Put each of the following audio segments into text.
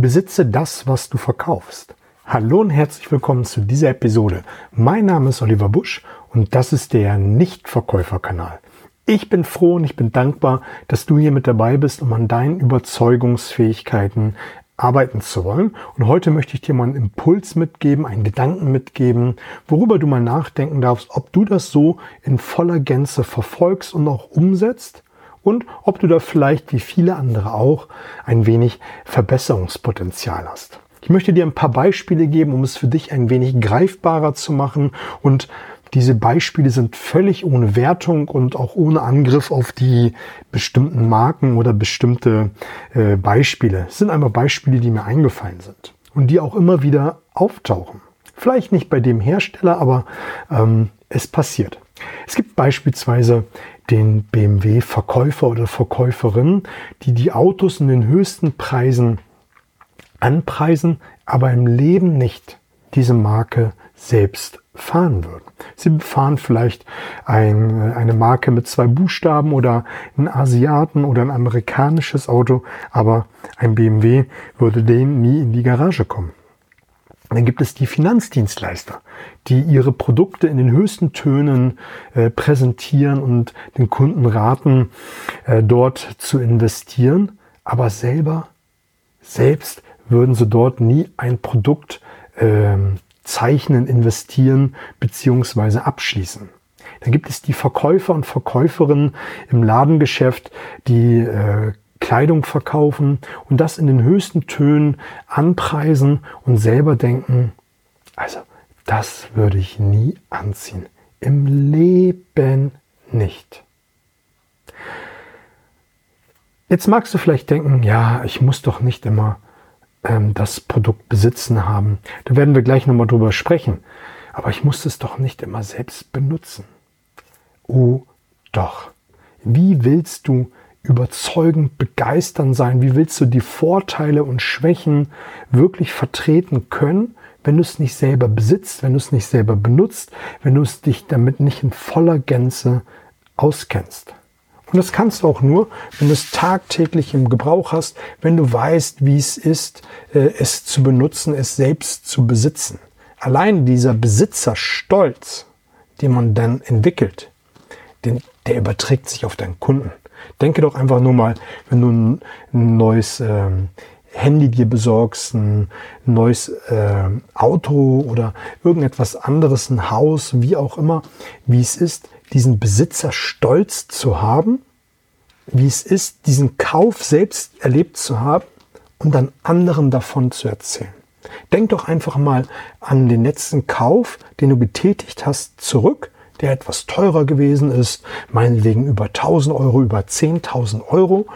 Besitze das, was du verkaufst. Hallo und herzlich willkommen zu dieser Episode. Mein Name ist Oliver Busch und das ist der Nichtverkäuferkanal. Ich bin froh und ich bin dankbar, dass du hier mit dabei bist, um an deinen Überzeugungsfähigkeiten arbeiten zu wollen. Und heute möchte ich dir mal einen Impuls mitgeben, einen Gedanken mitgeben, worüber du mal nachdenken darfst, ob du das so in voller Gänze verfolgst und auch umsetzt und ob du da vielleicht wie viele andere auch ein wenig Verbesserungspotenzial hast. Ich möchte dir ein paar Beispiele geben, um es für dich ein wenig greifbarer zu machen und diese Beispiele sind völlig ohne Wertung und auch ohne Angriff auf die bestimmten Marken oder bestimmte äh, Beispiele. Es sind einfach Beispiele, die mir eingefallen sind und die auch immer wieder auftauchen. Vielleicht nicht bei dem Hersteller, aber ähm, es passiert. Es gibt beispielsweise den BMW-Verkäufer oder Verkäuferin, die die Autos in den höchsten Preisen anpreisen, aber im Leben nicht diese Marke selbst fahren würden. Sie fahren vielleicht ein, eine Marke mit zwei Buchstaben oder einen Asiaten oder ein amerikanisches Auto, aber ein BMW würde denen nie in die Garage kommen. Dann gibt es die Finanzdienstleister, die ihre Produkte in den höchsten Tönen äh, präsentieren und den Kunden raten, äh, dort zu investieren. Aber selber, selbst würden sie dort nie ein Produkt äh, zeichnen, investieren beziehungsweise abschließen. Dann gibt es die Verkäufer und Verkäuferinnen im Ladengeschäft, die äh, Kleidung verkaufen und das in den höchsten Tönen anpreisen und selber denken, also das würde ich nie anziehen. Im Leben nicht. Jetzt magst du vielleicht denken, ja, ich muss doch nicht immer ähm, das Produkt besitzen haben. Da werden wir gleich nochmal drüber sprechen. Aber ich muss es doch nicht immer selbst benutzen. Oh doch. Wie willst du überzeugend begeistern sein? Wie willst du die Vorteile und Schwächen wirklich vertreten können, wenn du es nicht selber besitzt, wenn du es nicht selber benutzt, wenn du es dich damit nicht in voller Gänze auskennst? Und das kannst du auch nur, wenn du es tagtäglich im Gebrauch hast, wenn du weißt, wie es ist, äh, es zu benutzen, es selbst zu besitzen. Allein dieser Besitzerstolz, den man dann entwickelt, den, der überträgt sich auf deinen Kunden. Denke doch einfach nur mal, wenn du ein, neues ähm, Handy dir besorgst, ein neues äh, Auto oder irgendetwas anderes, ein Haus, wie auch immer, wie es ist, diesen Besitzer stolz zu haben, wie es ist, diesen Kauf selbst erlebt zu haben und dann anderen davon zu erzählen. Denk doch einfach mal an den letzten Kauf, den du getätigt hast, zurück der etwas teurer gewesen ist, meinetwegen über 1000 Euro, über 10.000 Euro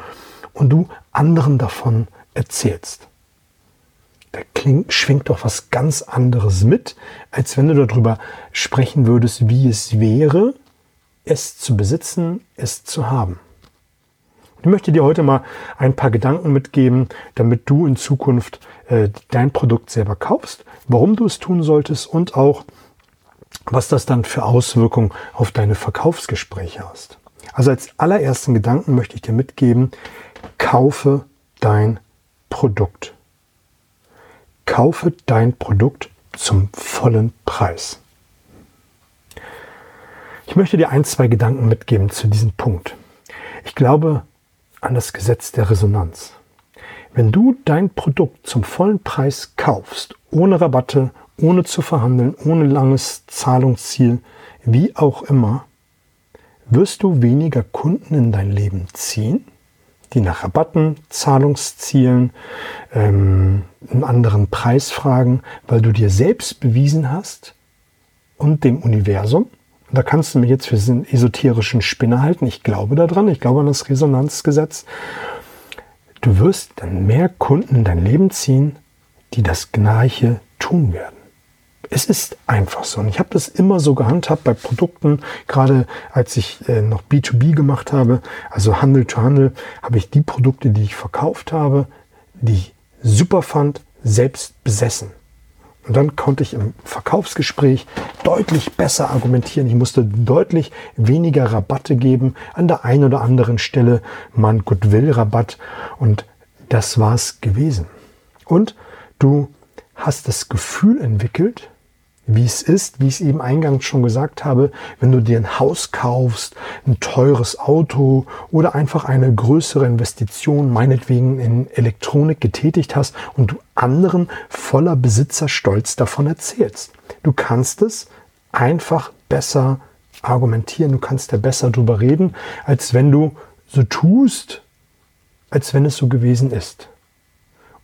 und du anderen davon erzählst. Da klingt, schwingt doch was ganz anderes mit, als wenn du darüber sprechen würdest, wie es wäre, es zu besitzen, es zu haben. Ich möchte dir heute mal ein paar Gedanken mitgeben, damit du in Zukunft äh, dein Produkt selber kaufst, warum du es tun solltest und auch, was das dann für Auswirkungen auf deine Verkaufsgespräche hast. Also als allerersten Gedanken möchte ich dir mitgeben, kaufe dein Produkt. Kaufe dein Produkt zum vollen Preis. Ich möchte dir ein, zwei Gedanken mitgeben zu diesem Punkt. Ich glaube an das Gesetz der Resonanz. Wenn du dein Produkt zum vollen Preis kaufst, ohne Rabatte, ohne zu verhandeln, ohne langes Zahlungsziel, wie auch immer, wirst du weniger Kunden in dein Leben ziehen, die nach Rabatten, Zahlungszielen, ähm, einen anderen Preis fragen, weil du dir selbst bewiesen hast und dem Universum, da kannst du mich jetzt für diesen esoterischen Spinner halten, ich glaube daran, ich glaube an das Resonanzgesetz, du wirst dann mehr Kunden in dein Leben ziehen, die das Gleiche tun werden. Es ist einfach so. Und ich habe das immer so gehandhabt bei Produkten, gerade als ich äh, noch B2B gemacht habe, also Handel to Handel, habe ich die Produkte, die ich verkauft habe, die ich super fand, selbst besessen. Und dann konnte ich im Verkaufsgespräch deutlich besser argumentieren. Ich musste deutlich weniger Rabatte geben. An der einen oder anderen Stelle mal Goodwill-Rabatt. Und das war's gewesen. Und du hast das Gefühl entwickelt, wie es ist, wie ich es eben eingangs schon gesagt habe, wenn du dir ein Haus kaufst, ein teures Auto oder einfach eine größere Investition, meinetwegen in Elektronik getätigt hast und du anderen voller Besitzerstolz davon erzählst. Du kannst es einfach besser argumentieren, du kannst ja besser drüber reden, als wenn du so tust, als wenn es so gewesen ist.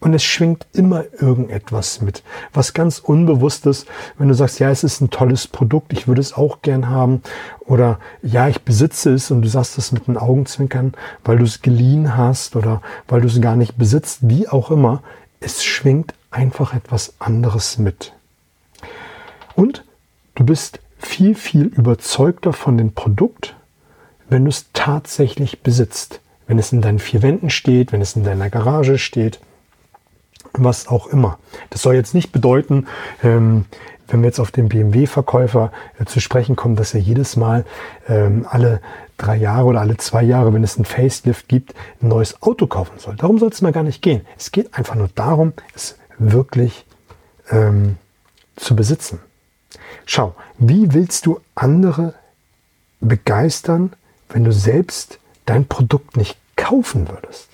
Und es schwingt immer irgendetwas mit, was ganz Unbewusstes, wenn du sagst, ja, es ist ein tolles Produkt, ich würde es auch gern haben, oder ja, ich besitze es und du sagst es mit den Augenzwinkern, weil du es geliehen hast oder weil du es gar nicht besitzt, wie auch immer, es schwingt einfach etwas anderes mit. Und du bist viel, viel überzeugter von dem Produkt, wenn du es tatsächlich besitzt. Wenn es in deinen vier Wänden steht, wenn es in deiner Garage steht, was auch immer. Das soll jetzt nicht bedeuten, ähm, wenn wir jetzt auf den BMW-Verkäufer äh, zu sprechen kommen, dass er jedes Mal ähm, alle drei Jahre oder alle zwei Jahre, wenn es ein Facelift gibt, ein neues Auto kaufen soll. Darum soll es mal gar nicht gehen. Es geht einfach nur darum, es wirklich ähm, zu besitzen. Schau, wie willst du andere begeistern, wenn du selbst dein Produkt nicht kaufen würdest?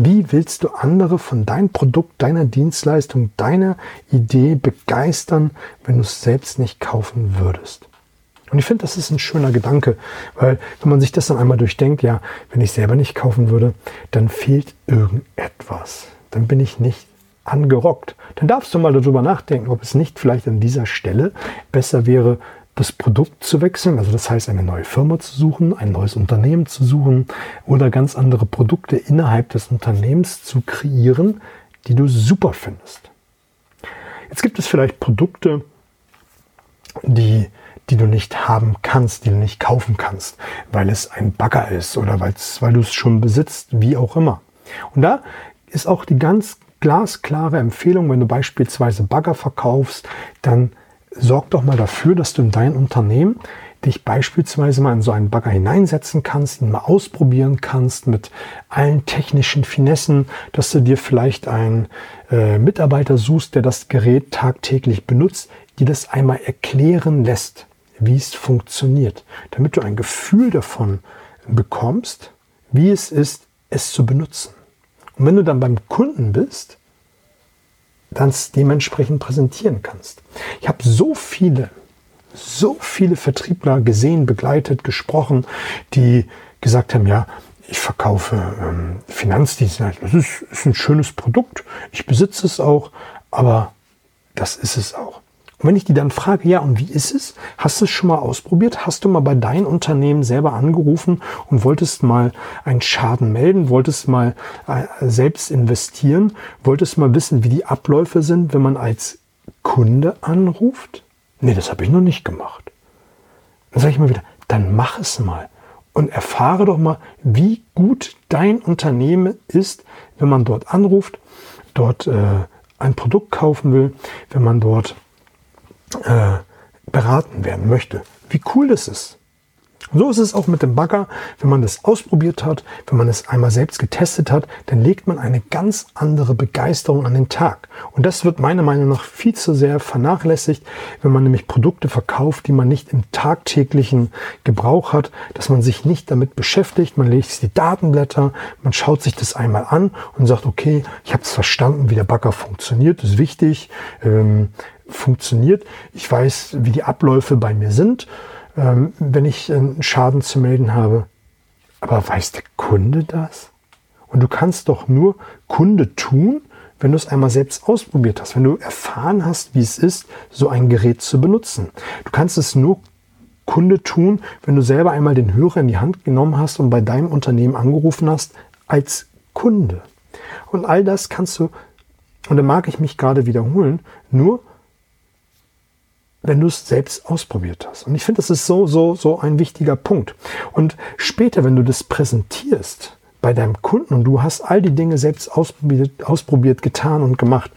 Wie willst du andere von deinem Produkt, deiner Dienstleistung, deiner Idee begeistern, wenn du es selbst nicht kaufen würdest? Und ich finde, das ist ein schöner Gedanke, weil wenn man sich das dann einmal durchdenkt, ja, wenn ich selber nicht kaufen würde, dann fehlt irgendetwas. Dann bin ich nicht angerockt. Dann darfst du mal darüber nachdenken, ob es nicht vielleicht an dieser Stelle besser wäre, das Produkt zu wechseln, also das heißt eine neue Firma zu suchen, ein neues Unternehmen zu suchen oder ganz andere Produkte innerhalb des Unternehmens zu kreieren, die du super findest. Jetzt gibt es vielleicht Produkte, die, die du nicht haben kannst, die du nicht kaufen kannst, weil es ein Bagger ist oder weil du es schon besitzt, wie auch immer. Und da ist auch die ganz glasklare Empfehlung, wenn du beispielsweise Bagger verkaufst, dann sorg doch mal dafür, dass du in dein Unternehmen dich beispielsweise mal in so einen Bagger hineinsetzen kannst, ihn mal ausprobieren kannst mit allen technischen Finessen, dass du dir vielleicht einen äh, Mitarbeiter suchst, der das Gerät tagtäglich benutzt, dir das einmal erklären lässt, wie es funktioniert, damit du ein Gefühl davon bekommst, wie es ist, es zu benutzen. Und wenn du dann beim Kunden bist, dann dementsprechend präsentieren kannst. Ich habe so viele, so viele Vertriebler gesehen, begleitet, gesprochen, die gesagt haben, ja, ich verkaufe ähm, Finanzdienstleistungen. Das ist, ist ein schönes Produkt. Ich besitze es auch, aber das ist es auch. Und wenn ich die dann frage, ja, und wie ist es? Hast du es schon mal ausprobiert? Hast du mal bei deinem Unternehmen selber angerufen und wolltest mal einen Schaden melden? Wolltest mal äh, selbst investieren? Wolltest mal wissen, wie die Abläufe sind, wenn man als Kunde anruft? Nee, das habe ich noch nicht gemacht. Dann sage ich mal wieder, dann mach es mal und erfahre doch mal, wie gut dein Unternehmen ist, wenn man dort anruft, dort äh, ein Produkt kaufen will, wenn man dort äh, beraten werden möchte. Wie cool das ist. So ist es auch mit dem Bagger. Wenn man das ausprobiert hat, wenn man es einmal selbst getestet hat, dann legt man eine ganz andere Begeisterung an den Tag. Und das wird meiner Meinung nach viel zu sehr vernachlässigt, wenn man nämlich Produkte verkauft, die man nicht im tagtäglichen Gebrauch hat, dass man sich nicht damit beschäftigt. Man legt die Datenblätter, man schaut sich das einmal an und sagt, okay, ich habe es verstanden, wie der Bagger funktioniert, ist wichtig. Ähm, funktioniert. Ich weiß, wie die Abläufe bei mir sind, ähm, wenn ich einen Schaden zu melden habe. Aber weiß der Kunde das? Und du kannst doch nur Kunde tun, wenn du es einmal selbst ausprobiert hast, wenn du erfahren hast, wie es ist, so ein Gerät zu benutzen. Du kannst es nur Kunde tun, wenn du selber einmal den Hörer in die Hand genommen hast und bei deinem Unternehmen angerufen hast als Kunde. Und all das kannst du, und da mag ich mich gerade wiederholen, nur wenn du es selbst ausprobiert hast. Und ich finde, das ist so, so, so ein wichtiger Punkt. Und später, wenn du das präsentierst bei deinem Kunden und du hast all die Dinge selbst ausprobiert, ausprobiert getan und gemacht,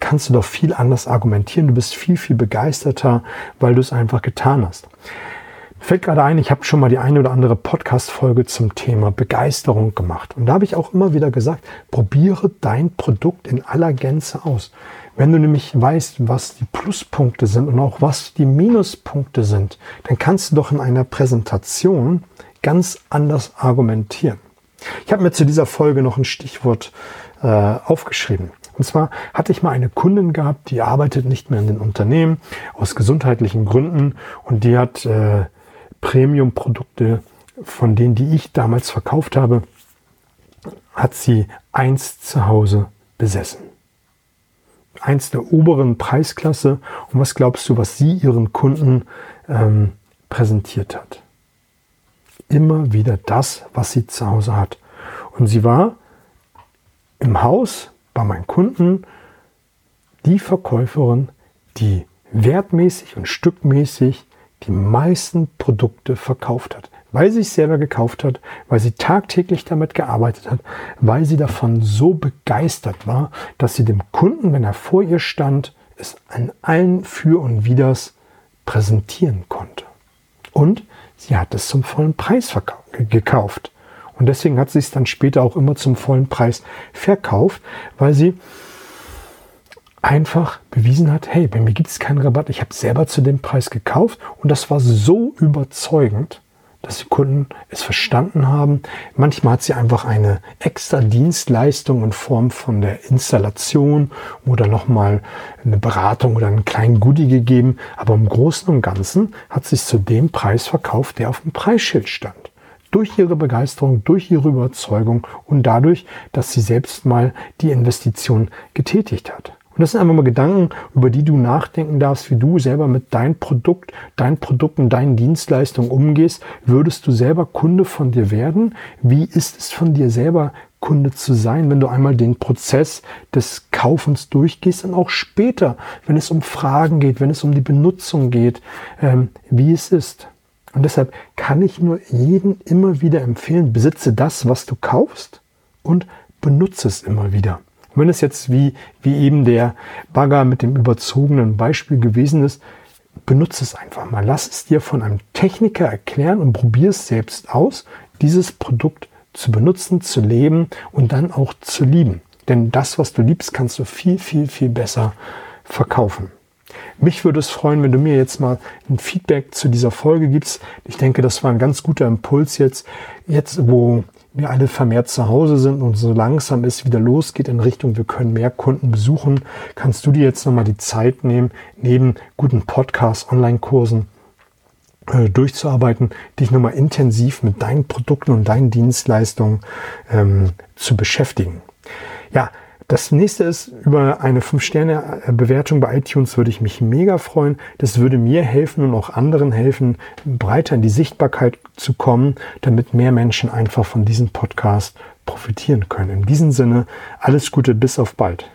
kannst du doch viel anders argumentieren. Du bist viel, viel begeisterter, weil du es einfach getan hast. Fällt gerade ein, ich habe schon mal die eine oder andere Podcast-Folge zum Thema Begeisterung gemacht. Und da habe ich auch immer wieder gesagt, probiere dein Produkt in aller Gänze aus. Wenn du nämlich weißt, was die Pluspunkte sind und auch was die Minuspunkte sind, dann kannst du doch in einer Präsentation ganz anders argumentieren. Ich habe mir zu dieser Folge noch ein Stichwort äh, aufgeschrieben. Und zwar hatte ich mal eine Kundin gehabt, die arbeitet nicht mehr in den Unternehmen aus gesundheitlichen Gründen und die hat äh, Premium-Produkte, von denen, die ich damals verkauft habe, hat sie eins zu Hause besessen. Eins der oberen Preisklasse. Und was glaubst du, was sie ihren Kunden ähm, präsentiert hat? Immer wieder das, was sie zu Hause hat. Und sie war im Haus bei meinen Kunden die Verkäuferin, die wertmäßig und stückmäßig die meisten Produkte verkauft hat. Weil sie es selber gekauft hat, weil sie tagtäglich damit gearbeitet hat, weil sie davon so begeistert war, dass sie dem Kunden, wenn er vor ihr stand, es an allen Für und Widers präsentieren konnte. Und sie hat es zum vollen Preis gekauft. Und deswegen hat sie es dann später auch immer zum vollen Preis verkauft, weil sie einfach bewiesen hat, hey, bei mir gibt es keinen Rabatt, ich habe selber zu dem Preis gekauft und das war so überzeugend, dass die Kunden es verstanden haben. Manchmal hat sie einfach eine extra Dienstleistung in Form von der Installation oder nochmal eine Beratung oder einen kleinen Goodie gegeben, aber im Großen und Ganzen hat sie es zu dem Preis verkauft, der auf dem Preisschild stand durch ihre Begeisterung, durch ihre Überzeugung und dadurch, dass sie selbst mal die Investition getätigt hat. Und das sind einfach mal Gedanken, über die du nachdenken darfst, wie du selber mit deinem Produkt, deinen Produkten, deinen Dienstleistungen umgehst. Würdest du selber Kunde von dir werden? Wie ist es von dir selber Kunde zu sein, wenn du einmal den Prozess des Kaufens durchgehst und auch später, wenn es um Fragen geht, wenn es um die Benutzung geht, ähm, wie es ist. Und deshalb kann ich nur jeden immer wieder empfehlen, besitze das, was du kaufst und benutze es immer wieder. Wenn es jetzt wie, wie eben der Bagger mit dem überzogenen Beispiel gewesen ist, benutze es einfach mal. Lass es dir von einem Techniker erklären und probier es selbst aus, dieses Produkt zu benutzen, zu leben und dann auch zu lieben. Denn das, was du liebst, kannst du viel, viel, viel besser verkaufen. Mich würde es freuen, wenn du mir jetzt mal ein Feedback zu dieser Folge gibst. Ich denke, das war ein ganz guter Impuls jetzt, jetzt wo wir alle vermehrt zu Hause sind und so langsam es wieder losgeht in Richtung, wir können mehr Kunden besuchen, kannst du dir jetzt nochmal die Zeit nehmen, neben guten Podcasts, Online-Kursen äh, durchzuarbeiten, dich nochmal intensiv mit deinen Produkten und deinen Dienstleistungen ähm, zu beschäftigen. Ja, das nächste ist, über eine 5-Sterne-Bewertung bei iTunes würde ich mich mega freuen. Das würde mir helfen und auch anderen helfen, breiter in die Sichtbarkeit zu kommen, damit mehr Menschen einfach von diesem Podcast profitieren können. In diesem Sinne, alles Gute, bis auf bald.